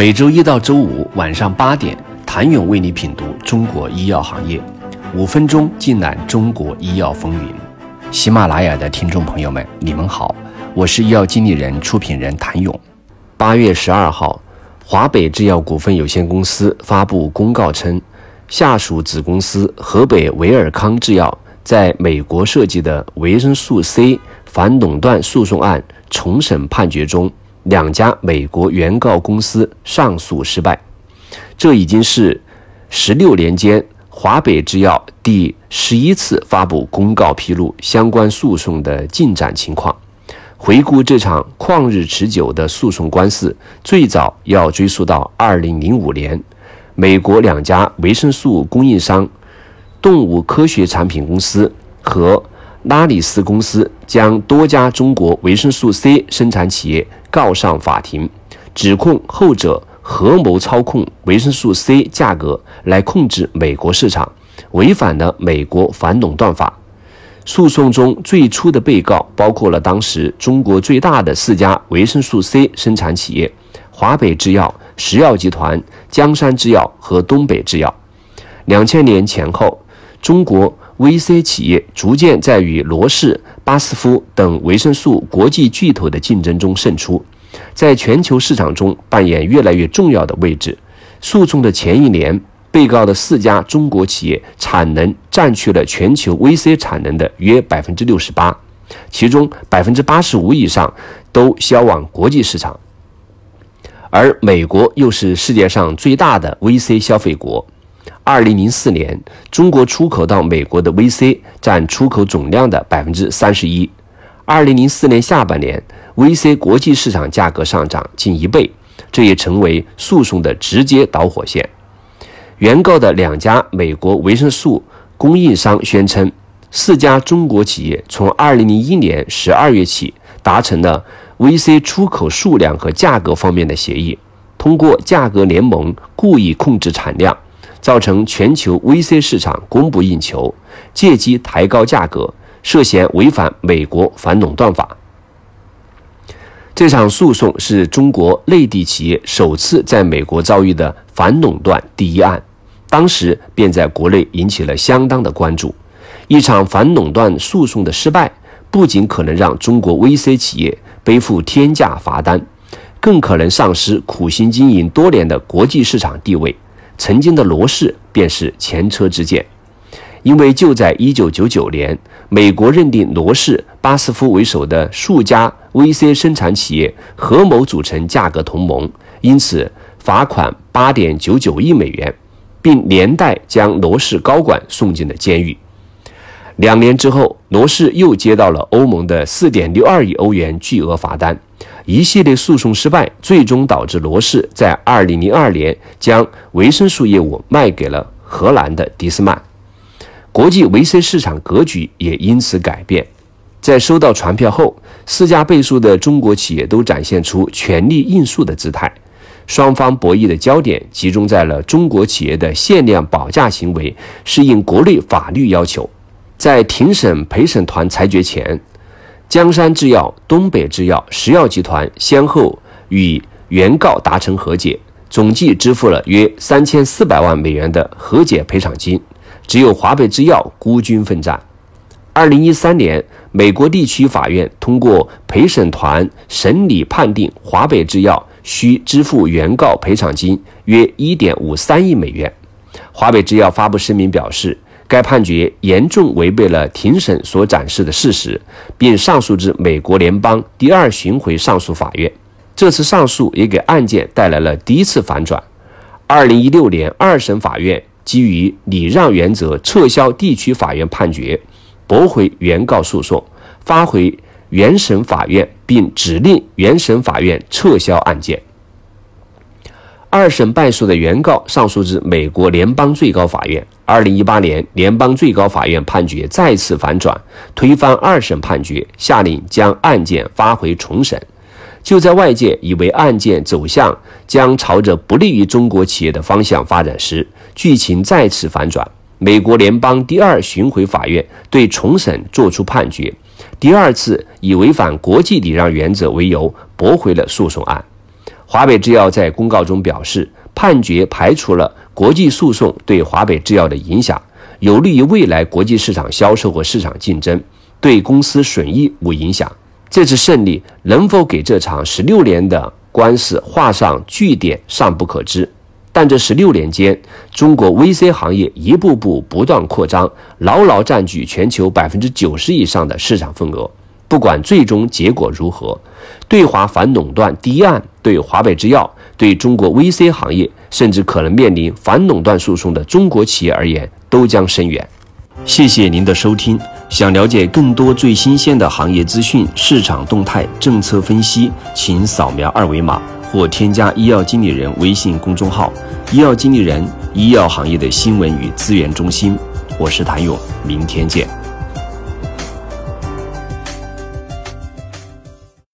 每周一到周五晚上八点，谭勇为你品读中国医药行业，五分钟尽览中国医药风云。喜马拉雅的听众朋友们，你们好，我是医药经理人、出品人谭勇。八月十二号，华北制药股份有限公司发布公告称，下属子公司河北维尔康制药在美国设计的维生素 C 反垄断诉讼案重审判决中。两家美国原告公司上诉失败，这已经是十六年间华北制药第十一次发布公告披露相关诉讼的进展情况。回顾这场旷日持久的诉讼官司，最早要追溯到二零零五年，美国两家维生素供应商动物科学产品公司和拉里斯公司将多家中国维生素 C 生产企业。告上法庭，指控后者合谋操控维生素 C 价格来控制美国市场，违反了美国反垄断法。诉讼中最初的被告包括了当时中国最大的四家维生素 C 生产企业：华北制药、石药集团、江山制药和东北制药。两千年前后，中国 VC 企业逐渐在与罗氏。巴斯夫等维生素国际巨头的竞争中胜出，在全球市场中扮演越来越重要的位置。诉讼的前一年，被告的四家中国企业产能占据了全球 VC 产能的约百分之六十八，其中百分之八十五以上都销往国际市场，而美国又是世界上最大的 VC 消费国。二零零四年，中国出口到美国的 VC 占出口总量的百分之三十一。二零零四年下半年，VC 国际市场价格上涨近一倍，这也成为诉讼的直接导火线。原告的两家美国维生素供应商宣称，四家中国企业从二零零一年十二月起达成了 VC 出口数量和价格方面的协议，通过价格联盟故意控制产量。造成全球 VC 市场供不应求，借机抬高价格，涉嫌违反美国反垄断法。这场诉讼是中国内地企业首次在美国遭遇的反垄断第一案，当时便在国内引起了相当的关注。一场反垄断诉讼的失败，不仅可能让中国 VC 企业背负天价罚单，更可能丧失苦心经营多年的国际市场地位。曾经的罗氏便是前车之鉴，因为就在一九九九年，美国认定罗氏、巴斯夫为首的数家 VC 生产企业合谋组成价格同盟，因此罚款八点九九亿美元，并连带将罗氏高管送进了监狱。两年之后，罗氏又接到了欧盟的四点六二亿欧元巨额罚单。一系列诉讼失败，最终导致罗氏在二零零二年将维生素业务卖给了荷兰的迪斯曼，国际维 C 市场格局也因此改变。在收到传票后，四家被诉的中国企业都展现出全力应诉的姿态，双方博弈的焦点集中在了中国企业的限量保价行为适应国内法律要求。在庭审陪审团裁决前。江山制药、东北制药、石药集团先后与原告达成和解，总计支付了约三千四百万美元的和解赔偿金，只有华北制药孤军奋战。二零一三年，美国地区法院通过陪审团审理判定，华北制药需支付原告赔偿金约一点五三亿美元。华北制药发布声明表示。该判决严重违背了庭审所展示的事实，并上诉至美国联邦第二巡回上诉法院。这次上诉也给案件带来了第一次反转。二零一六年，二审法院基于礼让原则撤销地区法院判决，驳回原告诉讼，发回原审法院，并指令原审法院撤销案件。二审败诉的原告上诉至美国联邦最高法院。二零一八年，联邦最高法院判决再次反转，推翻二审判决，下令将案件发回重审。就在外界以为案件走向将朝着不利于中国企业的方向发展时，剧情再次反转。美国联邦第二巡回法院对重审作出判决，第二次以违反国际礼让原则为由驳回了诉讼案。华北制药在公告中表示，判决排除了国际诉讼对华北制药的影响，有利于未来国际市场销售和市场竞争，对公司损益无影响。这次胜利能否给这场十六年的官司画上句点尚不可知，但这十六年间，中国 VC 行业一步步不断扩张，牢牢占据全球百分之九十以上的市场份额。不管最终结果如何，对华反垄断第一案对华北制药、对中国 VC 行业，甚至可能面临反垄断诉讼的中国企业而言，都将深远。谢谢您的收听。想了解更多最新鲜的行业资讯、市场动态、政策分析，请扫描二维码或添加医药经理人微信公众号“医药经理人”医药行业的新闻与资源中心。我是谭勇，明天见。